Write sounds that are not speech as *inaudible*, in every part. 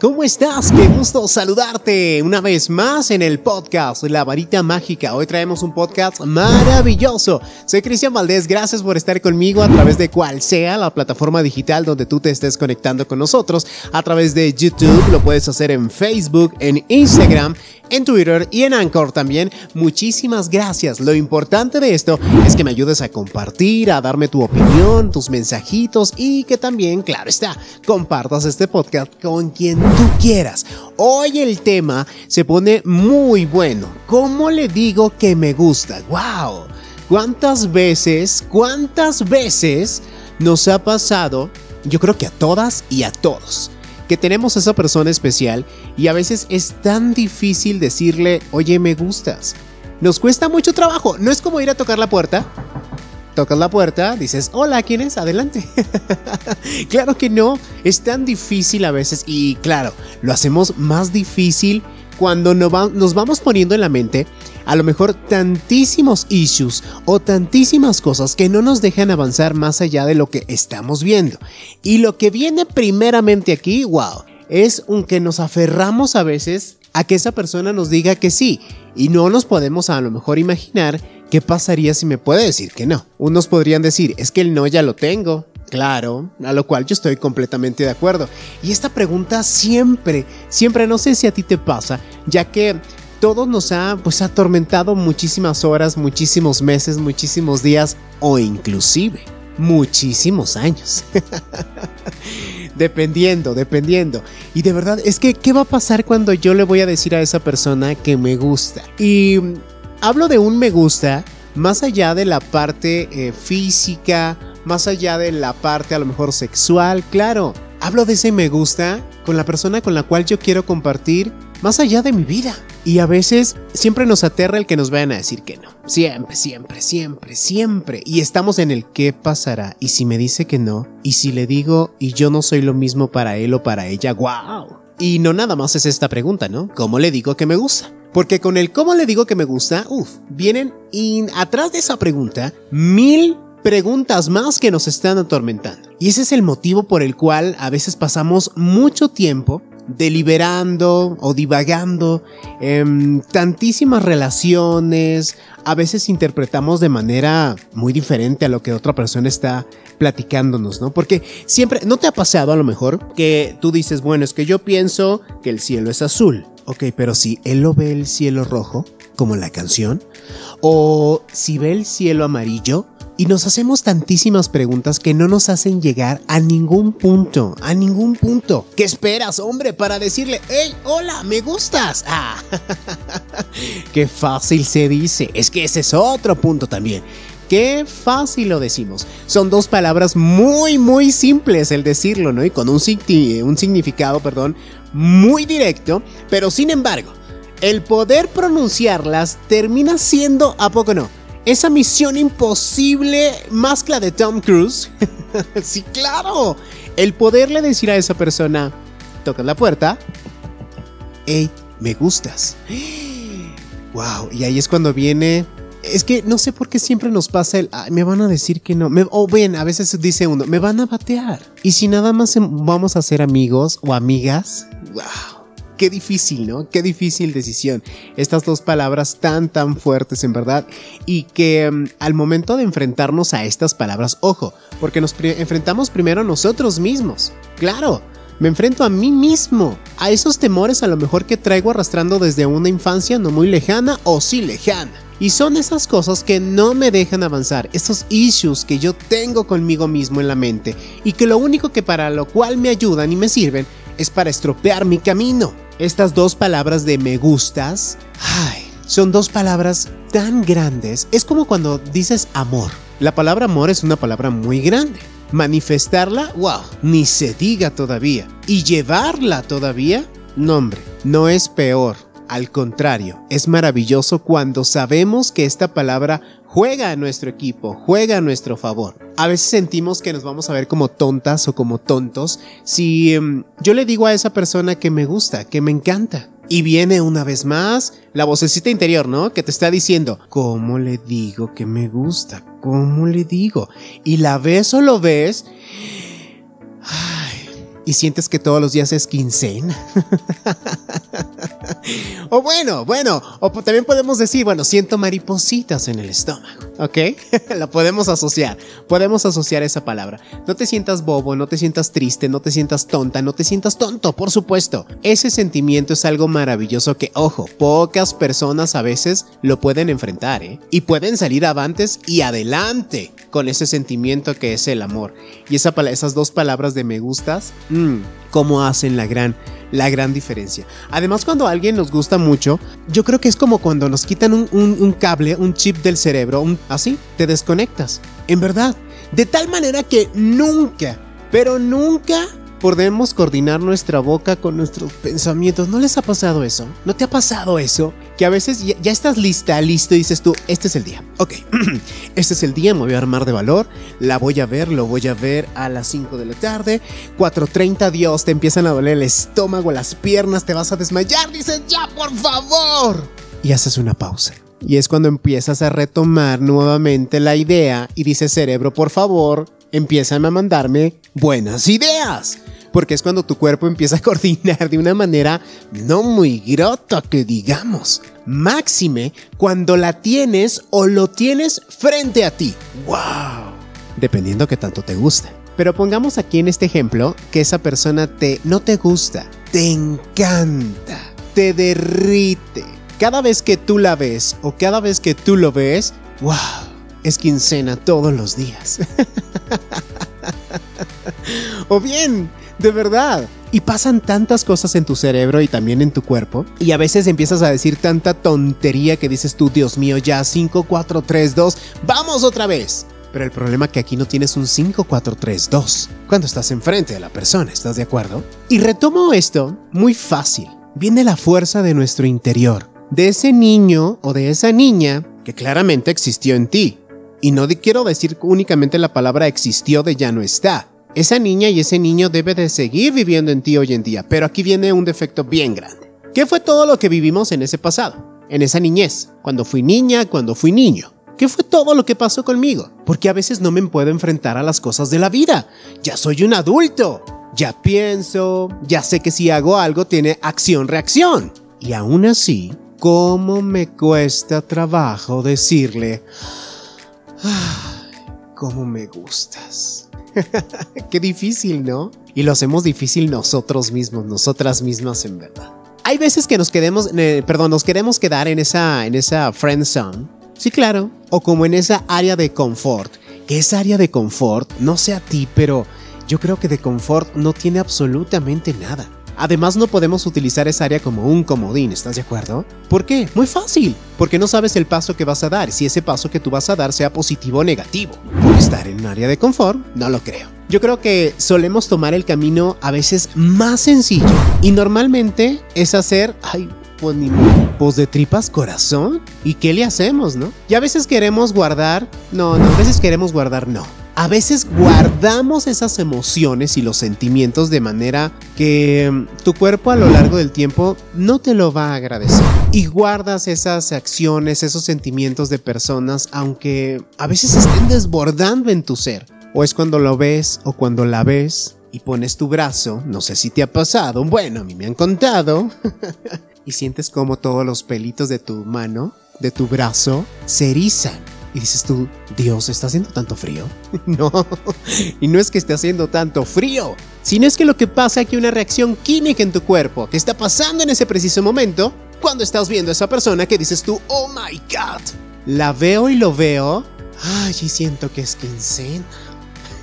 ¿cómo estás? Qué gusto saludarte una vez más en el podcast La Varita Mágica. Hoy traemos un podcast maravilloso. Soy Cristian Valdés, gracias por estar conmigo a través de cual sea la plataforma digital donde tú te estés conectando con nosotros. A través de YouTube, lo puedes hacer en Facebook, en Instagram en Twitter y en Anchor también. Muchísimas gracias. Lo importante de esto es que me ayudes a compartir, a darme tu opinión, tus mensajitos y que también, claro está, compartas este podcast con quien tú quieras. Hoy el tema se pone muy bueno. ¿Cómo le digo que me gusta? ¡Wow! ¿Cuántas veces, cuántas veces nos ha pasado? Yo creo que a todas y a todos que tenemos a esa persona especial y a veces es tan difícil decirle, oye, me gustas. Nos cuesta mucho trabajo, no es como ir a tocar la puerta. Tocas la puerta, dices, hola, ¿quién es? Adelante. *laughs* claro que no, es tan difícil a veces y claro, lo hacemos más difícil cuando nos vamos poniendo en la mente a lo mejor tantísimos issues o tantísimas cosas que no nos dejan avanzar más allá de lo que estamos viendo. Y lo que viene primeramente aquí, wow, es un que nos aferramos a veces a que esa persona nos diga que sí y no nos podemos a lo mejor imaginar qué pasaría si me puede decir que no. Unos podrían decir, es que el no ya lo tengo, Claro, a lo cual yo estoy completamente de acuerdo. Y esta pregunta siempre, siempre, no sé si a ti te pasa, ya que todo nos ha pues atormentado muchísimas horas, muchísimos meses, muchísimos días o inclusive muchísimos años. *laughs* dependiendo, dependiendo. Y de verdad, es que, ¿qué va a pasar cuando yo le voy a decir a esa persona que me gusta? Y hablo de un me gusta más allá de la parte eh, física más allá de la parte a lo mejor sexual, claro. Hablo de ese me gusta con la persona con la cual yo quiero compartir más allá de mi vida. Y a veces siempre nos aterra el que nos vayan a decir que no. Siempre, siempre, siempre, siempre. Y estamos en el qué pasará. Y si me dice que no, y si le digo y yo no soy lo mismo para él o para ella, wow. Y no nada más es esta pregunta, ¿no? ¿Cómo le digo que me gusta? Porque con el cómo le digo que me gusta, uff, vienen atrás de esa pregunta mil preguntas más que nos están atormentando. Y ese es el motivo por el cual a veces pasamos mucho tiempo deliberando o divagando en tantísimas relaciones, a veces interpretamos de manera muy diferente a lo que otra persona está platicándonos, ¿no? Porque siempre, ¿no te ha pasado a lo mejor que tú dices, bueno, es que yo pienso que el cielo es azul, ok, pero si él lo ve el cielo rojo, como la canción, o si ve el cielo amarillo, y nos hacemos tantísimas preguntas que no nos hacen llegar a ningún punto, a ningún punto. ¿Qué esperas, hombre, para decirle, hey, hola, me gustas? Ah, *laughs* qué fácil se dice. Es que ese es otro punto también. Qué fácil lo decimos. Son dos palabras muy, muy simples el decirlo, ¿no? Y con un, un significado, perdón, muy directo, pero sin embargo, el poder pronunciarlas termina siendo, ¿a poco no? Esa misión imposible más que la de Tom Cruise. *laughs* sí, claro. El poderle decir a esa persona, toca la puerta, hey, me gustas. *gasps* Wow, y ahí es cuando viene... Es que no sé por qué siempre nos pasa el, me van a decir que no. o bien, a veces dice uno, me van a batear. Y si nada más vamos a ser amigos o amigas, wow Qué difícil, ¿no? Qué difícil decisión. Estas dos palabras tan, tan fuertes en verdad. Y que mm, al momento de enfrentarnos a estas palabras, ojo, porque nos enfrentamos primero a nosotros mismos. Claro, me enfrento a mí mismo, a esos temores a lo mejor que traigo arrastrando desde una infancia no muy lejana o sí lejana. Y son esas cosas que no me dejan avanzar, esos issues que yo tengo conmigo mismo en la mente y que lo único que para lo cual me ayudan y me sirven es para estropear mi camino. Estas dos palabras de me gustas, son dos palabras tan grandes. Es como cuando dices amor. La palabra amor es una palabra muy grande. Manifestarla, wow, ni se diga todavía. Y llevarla todavía, no hombre, no es peor. Al contrario, es maravilloso cuando sabemos que esta palabra juega a nuestro equipo, juega a nuestro favor. A veces sentimos que nos vamos a ver como tontas o como tontos si em, yo le digo a esa persona que me gusta, que me encanta. Y viene una vez más la vocecita interior, ¿no? Que te está diciendo, ¿cómo le digo que me gusta? ¿Cómo le digo? Y la ves o lo ves. Y sientes que todos los días es quincena. *laughs* *laughs* o bueno, bueno, o también podemos decir, bueno, siento maripositas en el estómago, ¿ok? *laughs* La podemos asociar, podemos asociar esa palabra. No te sientas bobo, no te sientas triste, no te sientas tonta, no te sientas tonto, por supuesto. Ese sentimiento es algo maravilloso que, ojo, pocas personas a veces lo pueden enfrentar, ¿eh? Y pueden salir avantes y adelante con ese sentimiento que es el amor. Y esa, esas dos palabras de me gustas, mmm, cómo hacen la gran, la gran diferencia. Además, cuando a alguien nos gusta mucho, yo creo que es como cuando nos quitan un, cable, un chip del cerebro, un, así, te desconectas. En verdad. De tal manera que nunca, pero nunca podemos coordinar nuestra boca con nuestros pensamientos. ¿No les ha pasado eso? ¿No te ha pasado eso? Que a veces ya, estás lista, listo y dices tú, este es el día. Ok, *clears throat* este es el día, me voy a armar de valor, la voy a ver, lo voy a ver a las 5 de la tarde, 4.30, Dios, te empiezan a doler el estómago, las piernas, te vas a desmayar, dices, ya, por favor. Y haces una pausa. Y es cuando empiezas a retomar nuevamente la idea y dices, cerebro, por favor, empiezan a mandarme buenas ideas. Porque es cuando tu cuerpo empieza a *laughs* coordinar de una manera no muy grota que digamos. Máxime cuando la tienes o lo tienes frente a ti. ¡Wow! Dependiendo que tanto te gusta. Pero pongamos aquí en este ejemplo que esa persona te no te gusta, te encanta, te derrite. Cada vez que tú la ves o cada vez que tú lo ves, wow, es quincena todos los días. *laughs* o bien, de verdad. Y pasan tantas cosas en tu cerebro y también en tu cuerpo. Y a veces empiezas a decir tanta tontería que dices tú, Dios mío, ya 5, 4, 3, 2, vamos otra vez. Pero el problema es que aquí no tienes un 5, 4, 3, 2. Cuando estás enfrente de la persona, ¿estás de acuerdo? Y retomo esto muy fácil. Viene la fuerza de nuestro interior. De ese niño o de esa niña que claramente existió en ti. Y no quiero decir únicamente la palabra existió de ya no está. Esa niña y ese niño debe de seguir viviendo en ti hoy en día, pero aquí viene un defecto bien grande. ¿Qué fue todo lo que vivimos en ese pasado? En esa niñez, cuando fui niña, cuando fui niño. ¿Qué fue todo lo que pasó conmigo? Porque a veces no me puedo enfrentar a las cosas de la vida. Ya soy un adulto. Ya pienso, ya sé que si hago algo tiene acción-reacción. Y aún así, ¿cómo me cuesta trabajo decirle, cómo me gustas. *laughs* Qué difícil, ¿no? Y lo hacemos difícil nosotros mismos, nosotras mismas en verdad. Hay veces que nos queremos, eh, perdón, nos queremos quedar en esa, en esa friend zone. Sí, claro. O como en esa área de confort. Que esa área de confort, no sé a ti, pero yo creo que de confort no tiene absolutamente nada. Además no podemos utilizar esa área como un comodín, ¿estás de acuerdo? ¿Por qué? Muy fácil, porque no sabes el paso que vas a dar, si ese paso que tú vas a dar sea positivo o negativo. Estar en un área de confort, no lo creo. Yo creo que solemos tomar el camino a veces más sencillo y normalmente es hacer, ay, pues pues de tripas corazón. ¿Y qué le hacemos, no? Y a veces queremos guardar, no, no, a veces queremos guardar, no a veces guardamos esas emociones y los sentimientos de manera que mm, tu cuerpo a lo largo del tiempo no te lo va a agradecer. Y guardas esas acciones, esos sentimientos de personas, aunque a veces estén desbordando en tu ser. O es cuando lo ves o cuando la ves y pones tu brazo, no sé si te ha pasado, bueno, a mí me han contado, *laughs* y sientes como todos los pelitos de tu mano, de tu brazo, se erizan y dices tú, Dios, ¿está haciendo tanto frío? *laughs* no, y no es que esté haciendo tanto frío, sino es que lo que pasa es que una reacción química en tu cuerpo que está pasando en ese preciso momento cuando estás viendo a esa persona que dices tú, oh my god, la veo y lo veo, ay, y siento que es quincena.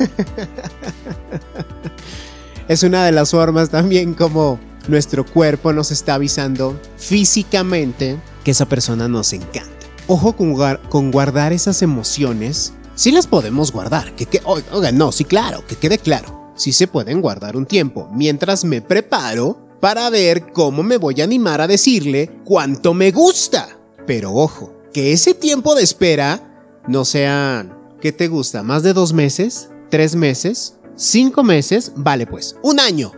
*laughs* es una de las formas también como nuestro cuerpo nos está avisando físicamente que esa persona nos encanta. Ojo con, guardar esas emociones. Sí las podemos guardar. Que, que, oiga, no, sí, claro, que quede claro. Sí se pueden guardar un tiempo mientras me preparo para ver cómo me voy a animar a decirle cuánto me gusta. Pero ojo, que ese tiempo de espera no sea... ¿Qué te gusta? ¿Más de dos meses? ¿Tres meses? ¿Cinco meses? Vale pues, un año.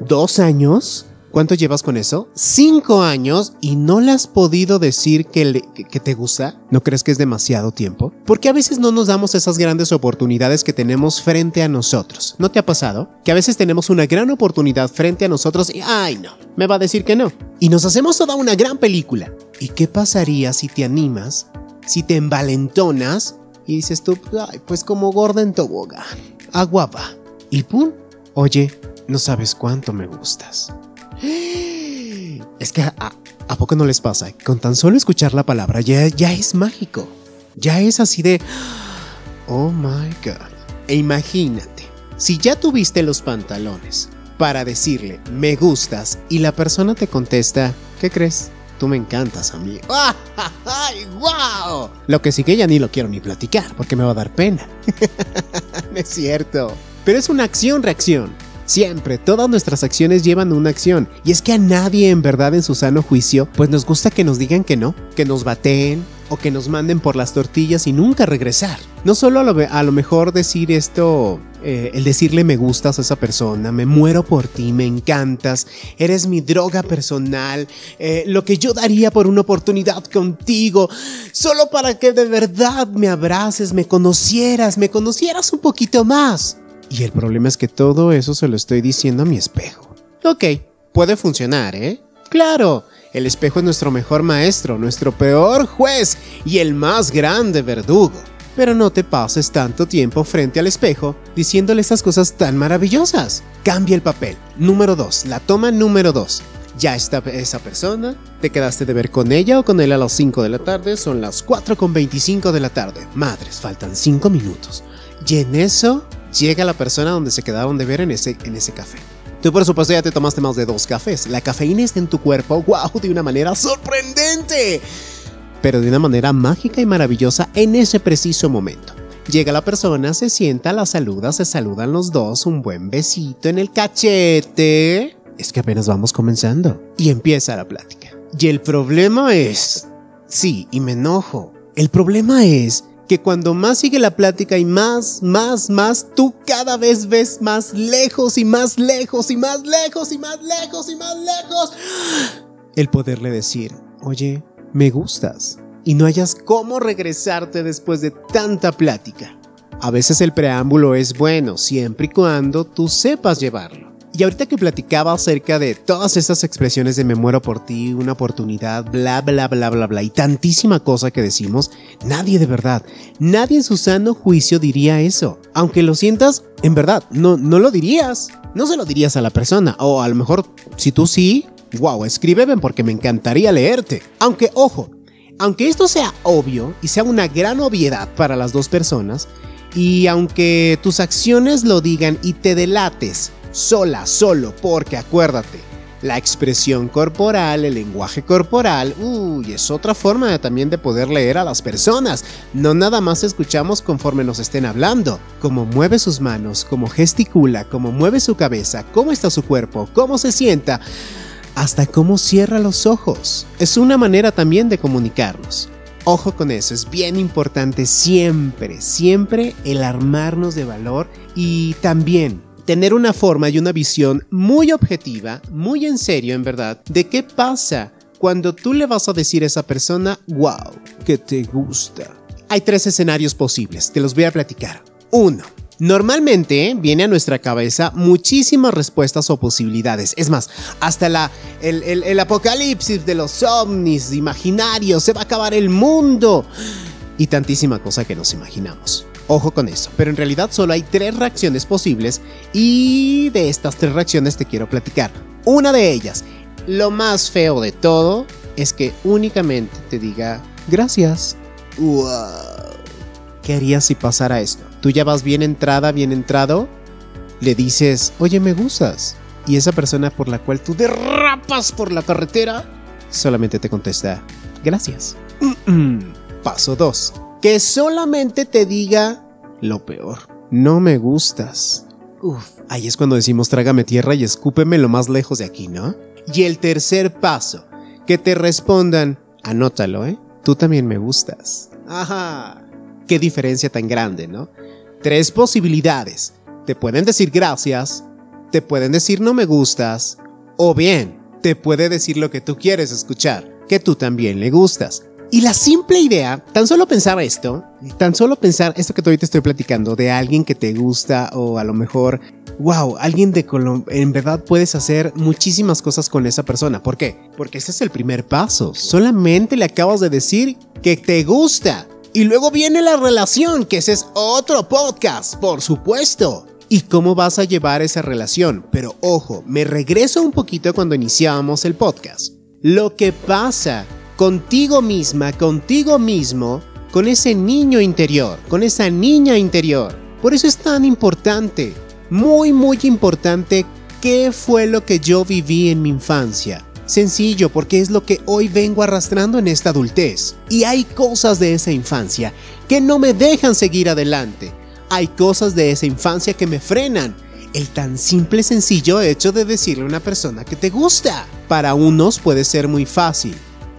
¿Dos años? ¿Cuánto llevas con eso? Cinco años y no le has podido decir que, te gusta. ¿No crees que es demasiado tiempo? Porque a veces no nos damos esas grandes oportunidades que tenemos frente a nosotros. ¿No te ha pasado? Que a veces tenemos una gran oportunidad frente a nosotros y, ay no, me va a decir que no. Y nos hacemos toda una gran película. ¿Y qué pasaría si te animas, si te envalentonas y dices tú, ay, pues como gorda en tobogán, agua va. Y pum, oye, no sabes cuánto me gustas. *gasps* Es que a, a poco no les pasa, con tan solo escuchar la palabra ya, ya es mágico. Ya es así de... *gasps* Oh my god. E imagínate, si ya tuviste los pantalones para decirle me gustas y la persona te contesta, ¿qué crees? Tú me encantas, amigo. *laughs* ¡Ay, wow! Lo que sí que ya ni lo quiero ni platicar porque me va a dar pena. *laughs* es cierto. Pero es una acción-reacción. Siempre, todas nuestras acciones llevan una acción. Y es que a nadie en verdad en su sano juicio, pues nos gusta que nos digan que no, que nos baten, o que nos manden por las tortillas y nunca regresar. No solo a lo, a lo mejor decir esto, eh, el decirle me gustas a esa persona, me muero por ti, me encantas, eres mi droga personal, eh, lo que yo daría por una oportunidad contigo, solo para que de verdad me abraces, me conocieras, me conocieras un poquito más. Y el problema es que todo eso se lo estoy diciendo a mi espejo. Ok, puede funcionar, ¿eh? Claro, el espejo es nuestro mejor maestro, nuestro peor juez y el más grande verdugo. Pero no te pases tanto tiempo frente al espejo diciéndole esas cosas tan maravillosas. Cambia el papel. Número 2. La toma número 2. Ya está esa persona, te quedaste de ver con ella o con él a las 5 de la tarde, son las 4 con 25 de la tarde. Madres, faltan 5 minutos. Y en eso llega la persona donde se quedaron de ver en ese, en ese café. Tú por supuesto ya te tomaste más de dos cafés. La cafeína está en tu cuerpo, *laughs* wow, de una manera sorprendente. Pero de una manera mágica y maravillosa en ese preciso momento. Llega la persona, se sienta, la saluda, se saludan los dos, un buen besito en el cachete. Es que apenas vamos comenzando. Y empieza la plática. Y el problema es... Sí, y me enojo. El problema es que cuando más sigue la plática y más, más, más, tú cada vez ves más lejos y más lejos y más lejos y más lejos y más lejos. El poderle decir, oye, me gustas. Y no hayas cómo regresarte después de tanta plática. A veces el preámbulo es bueno siempre y cuando tú sepas llevarlo. Y ahorita que platicaba acerca de todas esas expresiones de me muero por ti, una oportunidad, bla, bla, bla, bla, bla, y tantísima cosa que decimos, nadie de verdad, nadie en su sano juicio diría eso. Aunque lo sientas, en verdad, no, no lo dirías. No se lo dirías a la persona. O a lo mejor, si tú sí, wow, escríbeme porque me encantaría leerte. Aunque, ojo, aunque esto sea obvio y sea una gran obviedad para las dos personas, y aunque tus acciones lo digan y te delates sola, solo, porque acuérdate, la expresión corporal, el lenguaje corporal, uy, es otra forma también de poder leer a las personas. No nada más escuchamos conforme nos estén hablando, cómo mueve sus manos, cómo gesticula, cómo mueve su cabeza, cómo está su cuerpo, cómo se sienta, hasta cómo cierra los ojos. Es una manera también de comunicarnos. Ojo con eso, es bien importante siempre, siempre el armarnos de valor y también tener una forma y una visión muy objetiva, muy en serio en verdad, de qué pasa cuando tú le vas a decir a esa persona, wow, que te gusta. Hay tres escenarios posibles, te los voy a platicar. Uno, Normalmente viene a nuestra cabeza muchísimas respuestas o posibilidades. Es más, hasta la, el, el apocalipsis de los ovnis imaginarios, se va a acabar el mundo. Y tantísima cosa que nos imaginamos. Ojo con eso, pero en realidad solo hay tres reacciones posibles y de estas tres reacciones te quiero platicar. Una de ellas, lo más feo de todo, es que únicamente te diga gracias. Wow. ¿Qué harías si pasara esto? Tú ya vas bien entrada, bien entrado, le dices, oye, me gustas. Y esa persona por la cual tú derrapas por la carretera, solamente te contesta, gracias. Paso 2 que solamente te diga lo peor. No me gustas. Uf, ahí es cuando decimos trágame tierra y escúpeme lo más lejos de aquí, ¿no? Y el tercer paso, que te respondan, anótalo, ¿eh? Tú también me gustas. Ajá. Qué diferencia tan grande, ¿no? Tres posibilidades. Te pueden decir gracias, te pueden decir no me gustas, o bien, te puede decir lo que tú quieres escuchar, que tú también le gustas. Y la simple idea, tan solo pensar esto, tan solo pensar esto que todavía te estoy platicando, de alguien que te gusta o a lo mejor, wow, alguien de Colombia, en verdad puedes hacer muchísimas cosas con esa persona. ¿Por qué? Porque ese es el primer paso. Solamente le acabas de decir que te gusta. Y luego viene la relación, que ese es otro podcast, por supuesto. ¿Y cómo vas a llevar esa relación? Pero ojo, me regreso un poquito cuando iniciábamos el podcast. Lo que pasa contigo misma, contigo mismo, con ese niño interior, con esa niña interior. Por eso es tan importante, muy, muy importante, qué fue lo que yo viví en mi infancia. Sencillo, porque es lo que hoy vengo arrastrando en esta adultez. Y hay cosas de esa infancia que no me dejan seguir adelante. Hay cosas de esa infancia que me frenan. El tan simple sencillo hecho de decirle a una persona que te gusta. Para unos puede ser muy fácil,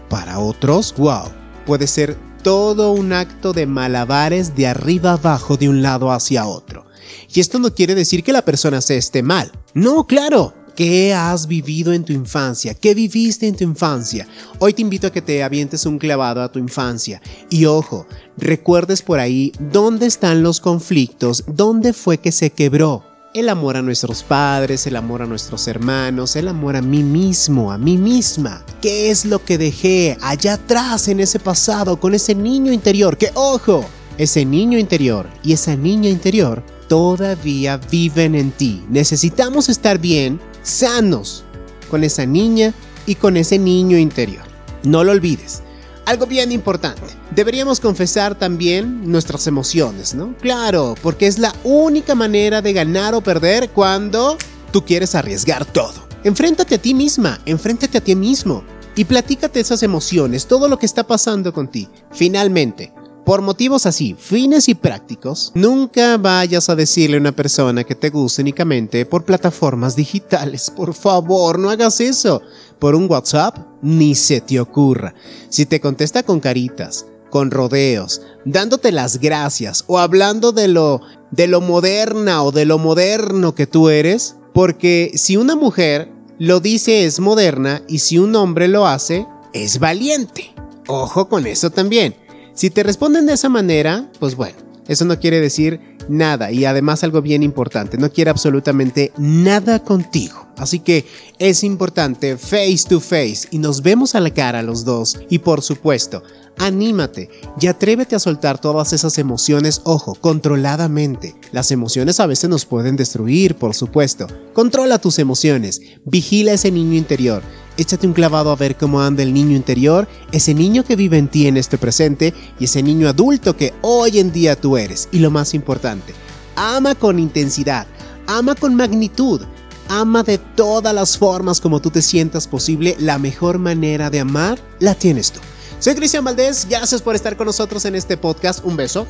para otros, wow, puede ser todo un acto de malabares de arriba abajo de un lado hacia otro. Y esto no quiere decir que la persona se esté mal. No, claro. ¿Qué has vivido en tu infancia? ¿Qué viviste en tu infancia? Hoy te invito a que te avientes un clavado a tu infancia. Y ojo, recuerdes por ahí dónde están los conflictos, dónde fue que se quebró el amor a nuestros padres, el amor a nuestros hermanos, el amor a mí mismo, a mí misma. ¿Qué es lo que dejé allá atrás en ese pasado con ese niño interior? Que ojo, ese niño interior y esa niña interior todavía viven en ti. Necesitamos estar bien, sanos, con esa niña y con ese niño interior. No lo olvides algo bien importante. Deberíamos confesar también nuestras emociones, ¿no? Claro, porque es la única manera de ganar o perder cuando tú quieres arriesgar todo. Enfréntate a ti misma, enfréntate a ti mismo y platícate esas emociones, todo lo que está pasando con ti. Finalmente, por motivos así, fines y prácticos, nunca vayas a decirle a una persona que te guste únicamente por plataformas digitales. Por favor, no hagas eso. Por un WhatsApp, ni se te ocurra. Si te contesta con caritas, con rodeos, dándote las gracias o hablando de lo de lo moderna o de lo moderno que tú eres, porque si una mujer lo dice es moderna y si un hombre lo hace es valiente. Ojo con eso también. Si te responden de esa manera, pues bueno, eso no quiere decir nada y además algo bien importante, no quiere absolutamente nada contigo. Así que es importante face to face y nos vemos a la cara los dos y por supuesto, anímate y atrévete a soltar todas esas emociones, ojo, controladamente. Las emociones a veces nos pueden destruir, por supuesto. Controla tus emociones, vigila ese niño interior échate un clavado a ver cómo anda el niño interior, ese niño que vive en ti en este presente y ese niño adulto que hoy en día tú eres. Y lo más importante, ama con intensidad, ama con magnitud, ama de todas las formas como tú te sientas posible. La mejor manera de amar la tienes tú. Soy Cristian Valdés, gracias por estar con nosotros en este podcast. Un beso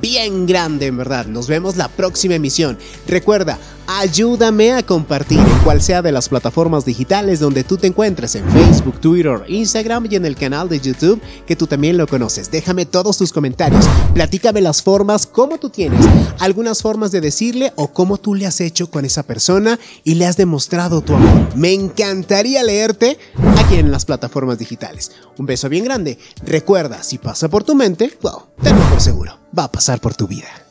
bien grande, en verdad. Nos vemos la próxima emisión. Recuerda, ayúdame a compartir en cual sea de las plataformas digitales donde tú te encuentres, en Facebook, Twitter, Instagram y en el canal de YouTube que tú también lo conoces. Déjame todos tus comentarios, platícame las formas, cómo tú tienes, algunas formas de decirle o cómo tú le has hecho con esa persona y le has demostrado tu amor. Me encantaría leerte aquí en las plataformas digitales. Un beso bien grande. Recuerda, si pasa por tu mente, wow, tenlo por seguro, va a pasar por tu vida.